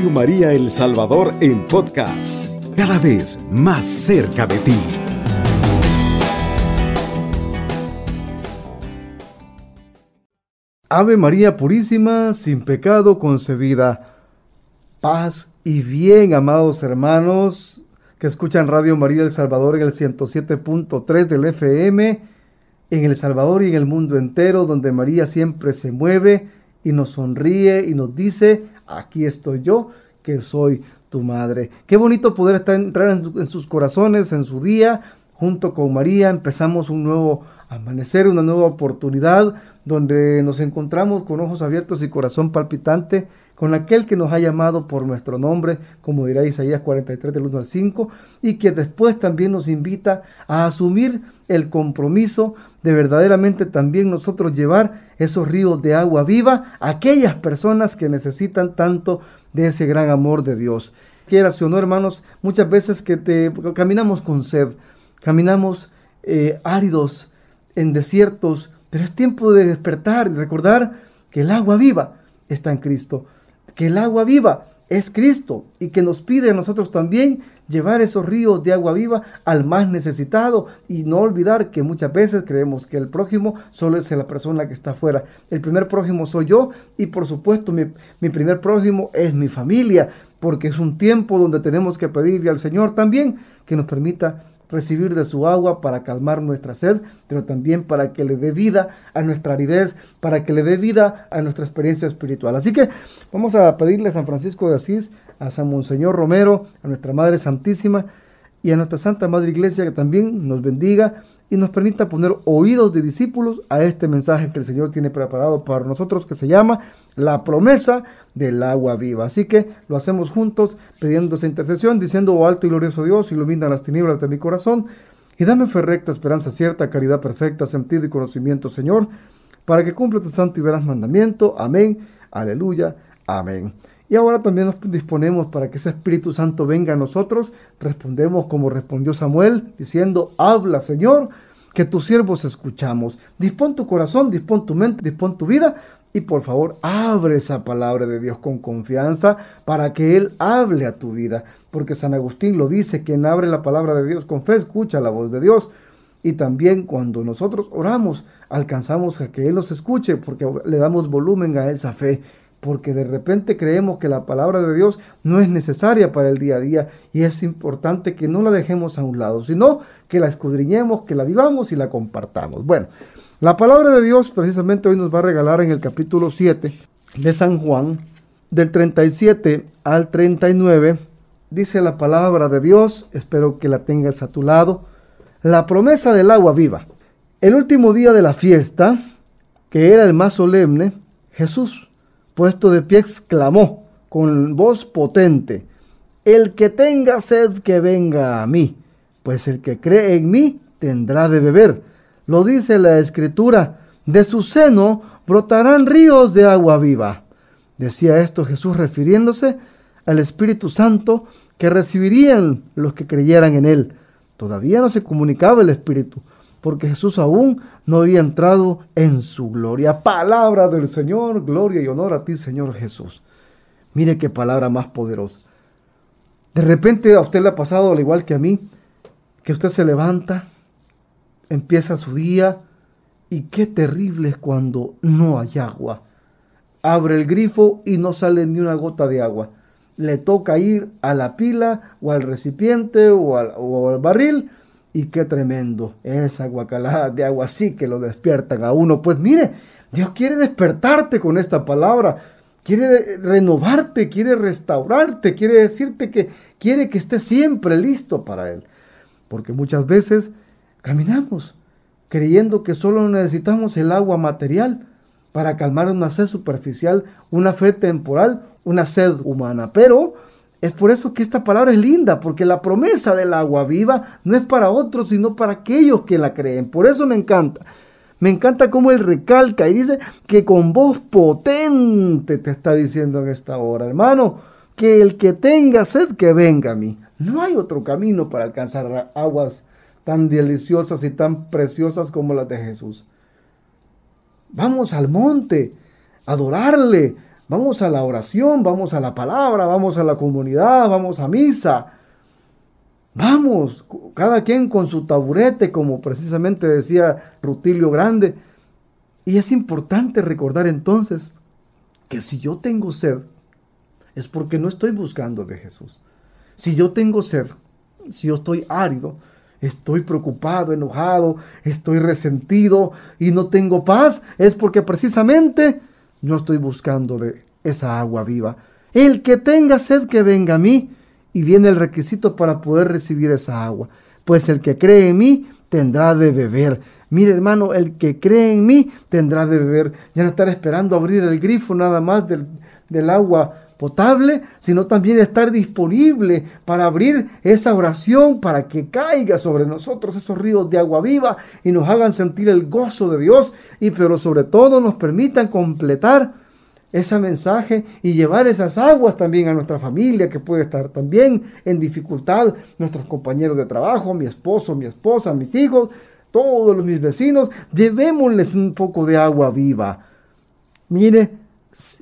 Radio María El Salvador en podcast, cada vez más cerca de ti. Ave María Purísima, sin pecado concebida. Paz y bien, amados hermanos que escuchan Radio María El Salvador en el 107.3 del FM, en El Salvador y en el mundo entero, donde María siempre se mueve y nos sonríe y nos dice, aquí estoy yo, que soy tu madre. Qué bonito poder entrar en, en sus corazones, en su día, junto con María. Empezamos un nuevo amanecer, una nueva oportunidad donde nos encontramos con ojos abiertos y corazón palpitante con aquel que nos ha llamado por nuestro nombre, como dirá Isaías 43 del 1 al 5, y que después también nos invita a asumir el compromiso de verdaderamente también nosotros llevar esos ríos de agua viva a aquellas personas que necesitan tanto de ese gran amor de Dios. Quieras o no, hermanos, muchas veces que te, caminamos con sed, caminamos eh, áridos en desiertos, pero es tiempo de despertar y recordar que el agua viva está en Cristo, que el agua viva es Cristo y que nos pide a nosotros también llevar esos ríos de agua viva al más necesitado y no olvidar que muchas veces creemos que el prójimo solo es la persona que está afuera. El primer prójimo soy yo y por supuesto mi, mi primer prójimo es mi familia, porque es un tiempo donde tenemos que pedirle al Señor también que nos permita recibir de su agua para calmar nuestra sed, pero también para que le dé vida a nuestra aridez, para que le dé vida a nuestra experiencia espiritual. Así que vamos a pedirle a San Francisco de Asís, a San Monseñor Romero, a nuestra Madre Santísima y a nuestra Santa Madre Iglesia que también nos bendiga y nos permita poner oídos de discípulos a este mensaje que el Señor tiene preparado para nosotros que se llama la promesa del agua viva. Así que lo hacemos juntos pidiendo esa intercesión, diciendo, oh alto y glorioso Dios, ilumina las tinieblas de mi corazón y dame fe recta, esperanza cierta, caridad perfecta, sentido y conocimiento, Señor, para que cumpla tu santo y veraz mandamiento. Amén, aleluya, amén. Y ahora también nos disponemos para que ese Espíritu Santo venga a nosotros. Respondemos como respondió Samuel, diciendo, habla Señor, que tus siervos escuchamos. Dispón tu corazón, dispón tu mente, dispón tu vida. Y por favor, abre esa palabra de Dios con confianza para que Él hable a tu vida. Porque San Agustín lo dice, quien abre la palabra de Dios con fe escucha la voz de Dios. Y también cuando nosotros oramos, alcanzamos a que Él nos escuche porque le damos volumen a esa fe porque de repente creemos que la palabra de Dios no es necesaria para el día a día y es importante que no la dejemos a un lado, sino que la escudriñemos, que la vivamos y la compartamos. Bueno, la palabra de Dios precisamente hoy nos va a regalar en el capítulo 7 de San Juan, del 37 al 39, dice la palabra de Dios, espero que la tengas a tu lado, la promesa del agua viva. El último día de la fiesta, que era el más solemne, Jesús puesto de pie, exclamó con voz potente, el que tenga sed que venga a mí, pues el que cree en mí tendrá de beber. Lo dice la escritura, de su seno brotarán ríos de agua viva. Decía esto Jesús refiriéndose al Espíritu Santo que recibirían los que creyeran en él. Todavía no se comunicaba el Espíritu, porque Jesús aún no había entrado en su gloria. Palabra del Señor, gloria y honor a ti, Señor Jesús. Mire qué palabra más poderosa. De repente a usted le ha pasado, al igual que a mí, que usted se levanta, empieza su día y qué terrible es cuando no hay agua. Abre el grifo y no sale ni una gota de agua. Le toca ir a la pila o al recipiente o al, o al barril y qué tremendo, esa guacalada de agua sí que lo despiertan a uno. Pues mire, Dios quiere despertarte con esta palabra, quiere renovarte, quiere restaurarte, quiere decirte que quiere que estés siempre listo para Él. Porque muchas veces caminamos creyendo que solo necesitamos el agua material para calmar una sed superficial, una fe temporal, una sed humana. Pero es por eso que esta palabra es linda, porque la promesa del agua viva no es para otros, sino para aquellos que la creen. Por eso me encanta. Me encanta cómo él recalca y dice que con voz potente te está diciendo en esta hora, hermano, que el que tenga sed, que venga a mí. No hay otro camino para alcanzar aguas tan deliciosas y tan preciosas como las de Jesús. Vamos al monte, adorarle, Vamos a la oración, vamos a la palabra, vamos a la comunidad, vamos a misa. Vamos, cada quien con su taburete, como precisamente decía Rutilio Grande. Y es importante recordar entonces que si yo tengo sed, es porque no estoy buscando de Jesús. Si yo tengo sed, si yo estoy árido, estoy preocupado, enojado, estoy resentido y no tengo paz, es porque precisamente yo estoy buscando de esa agua viva. El que tenga sed, que venga a mí. Y viene el requisito para poder recibir esa agua. Pues el que cree en mí tendrá de beber. Mire hermano, el que cree en mí tendrá de beber. Ya no estar esperando abrir el grifo nada más del, del agua potable, sino también estar disponible para abrir esa oración para que caiga sobre nosotros esos ríos de agua viva y nos hagan sentir el gozo de Dios y pero sobre todo nos permitan completar ese mensaje y llevar esas aguas también a nuestra familia que puede estar también en dificultad, nuestros compañeros de trabajo, mi esposo, mi esposa, mis hijos, todos mis vecinos, llevémosles un poco de agua viva. Mire,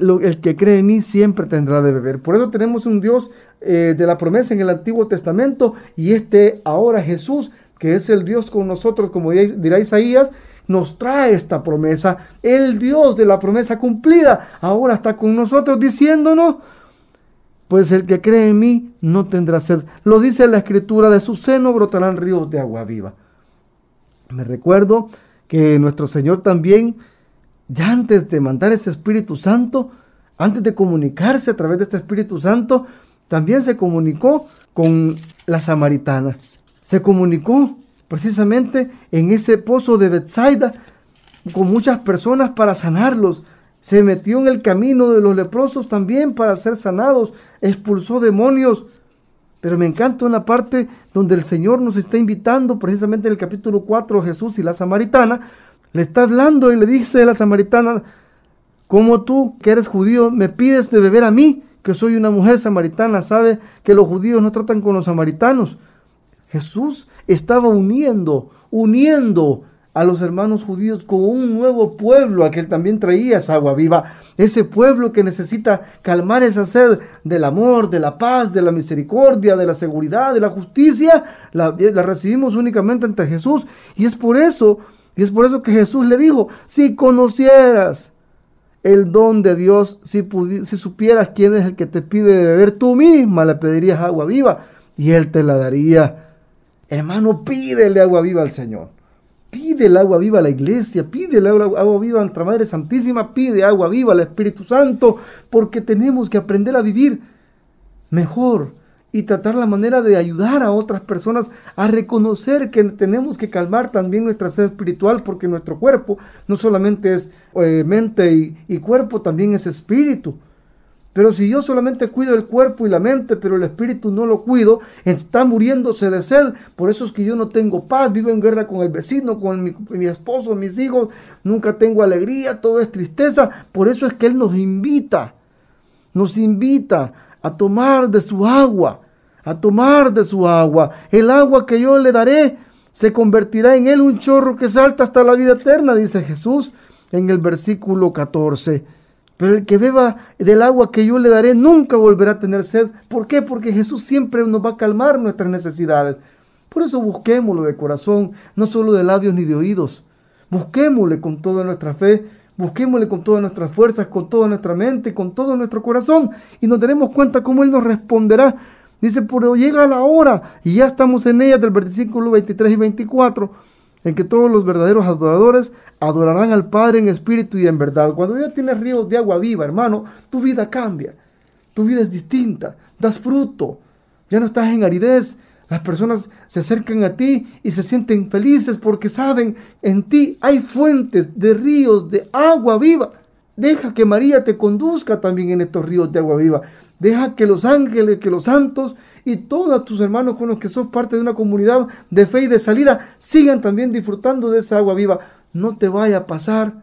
el que cree en mí siempre tendrá de beber. Por eso tenemos un Dios eh, de la promesa en el Antiguo Testamento y este ahora Jesús, que es el Dios con nosotros, como dirá Isaías, nos trae esta promesa. El Dios de la promesa cumplida ahora está con nosotros diciéndonos, pues el que cree en mí no tendrá sed. Lo dice la escritura, de su seno brotarán ríos de agua viva. Me recuerdo que nuestro Señor también ya antes de mandar ese Espíritu Santo, antes de comunicarse a través de este Espíritu Santo, también se comunicó con la samaritana. Se comunicó precisamente en ese pozo de Bethsaida con muchas personas para sanarlos. Se metió en el camino de los leprosos también para ser sanados. Expulsó demonios. Pero me encanta una parte donde el Señor nos está invitando, precisamente en el capítulo 4, Jesús y la samaritana, le está hablando y le dice a la samaritana, como tú que eres judío me pides de beber a mí, que soy una mujer samaritana, sabe que los judíos no tratan con los samaritanos. Jesús estaba uniendo, uniendo a los hermanos judíos con un nuevo pueblo a que también traía esa agua viva. Ese pueblo que necesita calmar esa sed del amor, de la paz, de la misericordia, de la seguridad, de la justicia, la, la recibimos únicamente ante Jesús. Y es por eso y es por eso que Jesús le dijo, si conocieras el don de Dios, si, si supieras quién es el que te pide de beber, tú misma le pedirías agua viva y Él te la daría. Hermano, pídele agua viva al Señor. Pide el agua viva a la iglesia, pide el agua, agua viva a nuestra Madre Santísima, pide agua viva al Espíritu Santo, porque tenemos que aprender a vivir mejor, y tratar la manera de ayudar a otras personas a reconocer que tenemos que calmar también nuestra sed espiritual porque nuestro cuerpo no solamente es eh, mente y, cuerpo, también es espíritu. Pero si yo solamente cuido el cuerpo y la mente, pero el espíritu no lo cuido, está muriéndose de sed. Por eso es que yo no tengo paz, vivo en guerra con el vecino, con mi esposo, mis hijos, nunca tengo alegría, todo es tristeza. Por eso es que Él nos invita, nos invita a tomar de su agua, a tomar de su agua. El agua que yo le daré se convertirá en él un chorro que salta hasta la vida eterna, dice Jesús en el versículo 14. Pero el que beba del agua que yo le daré nunca volverá a tener sed. ¿Por qué? Porque Jesús siempre nos va a calmar nuestras necesidades. Por eso busquémoslo de corazón, no solo de labios ni de oídos. Busquémosle con toda nuestra fe Busquémosle con todas nuestras fuerzas, con toda nuestra mente, con todo nuestro corazón y nos daremos cuenta cómo Él nos responderá. Dice, pero llega la hora y ya estamos en ella del versículo 23 y 24, en que todos los verdaderos adoradores adorarán al Padre en espíritu y en verdad. Cuando ya tienes ríos de agua viva, hermano, tu vida cambia, tu vida es distinta, das fruto, ya no estás en aridez, las personas se acercan a ti y se sienten felices porque saben en ti hay fuentes de ríos de agua viva. Deja que María te conduzca también en estos ríos de agua viva. Deja que los ángeles, que los santos y todos tus hermanos con los que sos parte de una comunidad de fe y de salida sigan también disfrutando de esa agua viva. No te vaya a pasar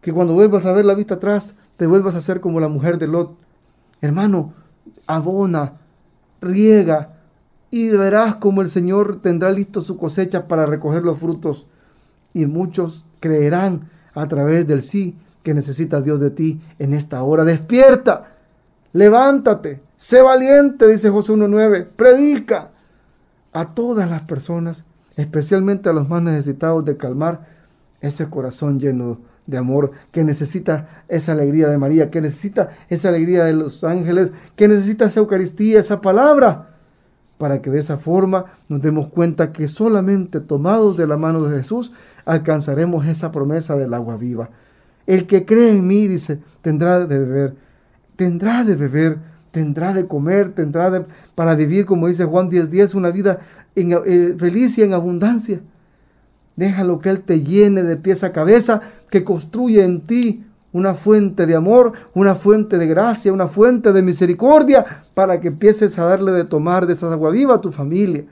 que cuando vuelvas a ver la vista atrás te vuelvas a ser como la mujer de Lot. Hermano, abona, riega, y verás como el Señor tendrá listo su cosecha para recoger los frutos. Y muchos creerán a través del sí que necesita Dios de ti en esta hora. Despierta, levántate, sé valiente, dice José 1.9, predica a todas las personas, especialmente a los más necesitados de calmar ese corazón lleno de amor, que necesita esa alegría de María, que necesita esa alegría de los ángeles, que necesita esa Eucaristía, esa palabra, para que de esa forma nos demos cuenta que solamente tomados de la mano de Jesús alcanzaremos esa promesa del agua viva. El que cree en mí, dice, tendrá de beber, tendrá de beber, tendrá de comer, tendrá de, para vivir, como dice Juan 10:10, 10, una vida en, eh, feliz y en abundancia. Déjalo que Él te llene de pies a cabeza, que construye en ti una fuente de amor, una fuente de gracia, una fuente de misericordia, para que empieces a darle de tomar de esa agua viva a tu familia,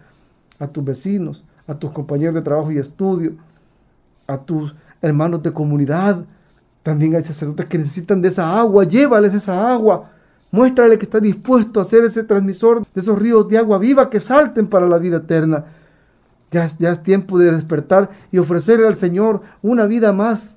a tus vecinos, a tus compañeros de trabajo y estudio, a tus hermanos de comunidad. También hay sacerdotes que necesitan de esa agua, llévales esa agua. Muéstrale que está dispuesto a ser ese transmisor de esos ríos de agua viva que salten para la vida eterna. Ya, es tiempo de despertar y ofrecerle al Señor una vida más,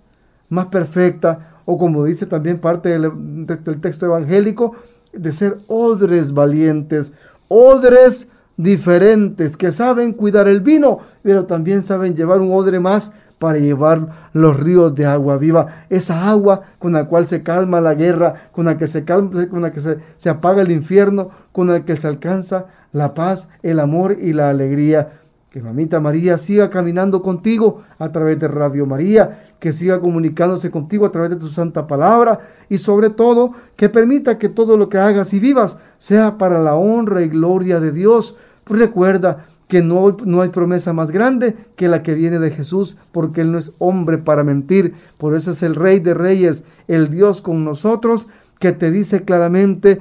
más perfecta, o como dice también parte del, texto evangélico, de ser odres valientes, odres diferentes, que saben cuidar el vino, pero también saben llevar un odre más para llevar los ríos de agua viva, esa agua con la cual se calma la guerra, con la que se calma, con la que se, se apaga el infierno, con la que se alcanza la paz, el amor y la alegría. Que mamita María siga caminando contigo a través de Radio María, que siga comunicándose contigo a través de tu santa palabra y sobre todo que permita que todo lo que hagas y vivas sea para la honra y gloria de Dios. recuerda que no, no hay promesa más grande que la que viene de Jesús, porque Él no es hombre para mentir. Por eso es el Rey de Reyes, el Dios con nosotros, que te dice claramente,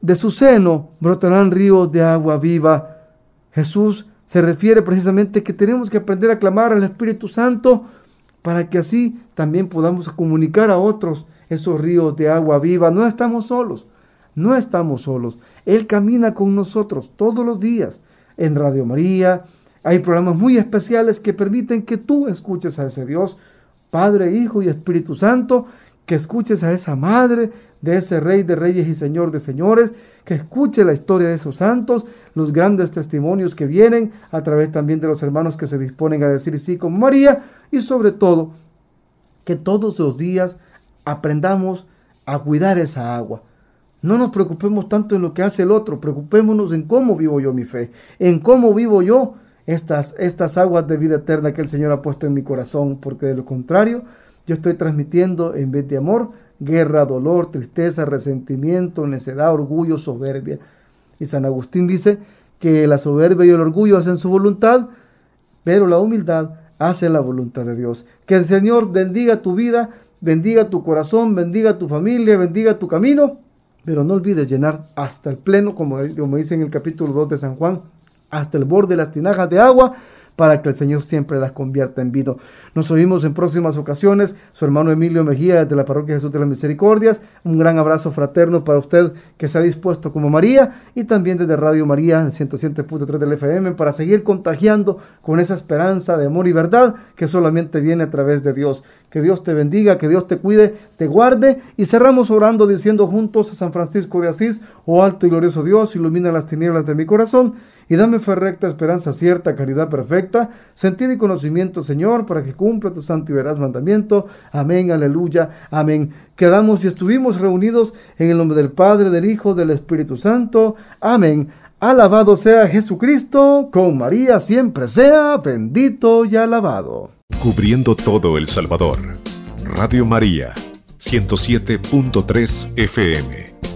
de su seno brotarán ríos de agua viva. Jesús se refiere precisamente que tenemos que aprender a clamar al Espíritu Santo para que así también podamos comunicar a otros esos ríos de agua viva. No estamos solos, no estamos solos. Él camina con nosotros todos los días en Radio María. Hay programas muy especiales que permiten que tú escuches a ese Dios, Padre, Hijo y Espíritu Santo, que escuches a esa Madre de ese Rey de Reyes y Señor de Señores, que escuche la historia de esos santos, los grandes testimonios que vienen a través también de los hermanos que se disponen a decir sí como María y sobre todo que todos los días aprendamos a cuidar esa agua. No nos preocupemos tanto en lo que hace el otro, preocupémonos en cómo vivo yo mi fe, en cómo vivo yo estas, estas aguas de vida eterna que el Señor ha puesto en mi corazón, porque de lo contrario yo estoy transmitiendo en vez de amor guerra, dolor, tristeza, resentimiento, necedad, orgullo, soberbia. Y San Agustín dice que la soberbia y el orgullo hacen su voluntad, pero la humildad hace la voluntad de Dios. Que el Señor bendiga tu vida, bendiga tu corazón, bendiga tu familia, bendiga tu camino, pero no olvides llenar hasta el pleno, como, como dice en el capítulo 2 de San Juan, hasta el borde de las tinajas de agua para que el Señor siempre las convierta en vino. Nos oímos en próximas ocasiones. Su hermano Emilio Mejía de la Parroquia Jesús de las Misericordias. Un gran abrazo fraterno para usted que se ha dispuesto como María y también desde Radio María en 107.3 del FM para seguir contagiando con esa esperanza de amor y verdad que solamente viene a través de Dios. Que Dios te bendiga, que Dios te cuide, te guarde y cerramos orando diciendo juntos a San Francisco de Asís, oh alto y glorioso Dios, ilumina las tinieblas de mi corazón y dame fe recta, esperanza cierta, caridad perfecta, sentido y conocimiento, Señor, para que cumpla tu santo y veraz mandamiento. Amén, aleluya, amén. Quedamos y estuvimos reunidos en el nombre del Padre, del Hijo, del Espíritu Santo. Amén. Alabado sea Jesucristo, con María siempre sea bendito y alabado. Cubriendo todo El Salvador. Radio María, 107.3 FM.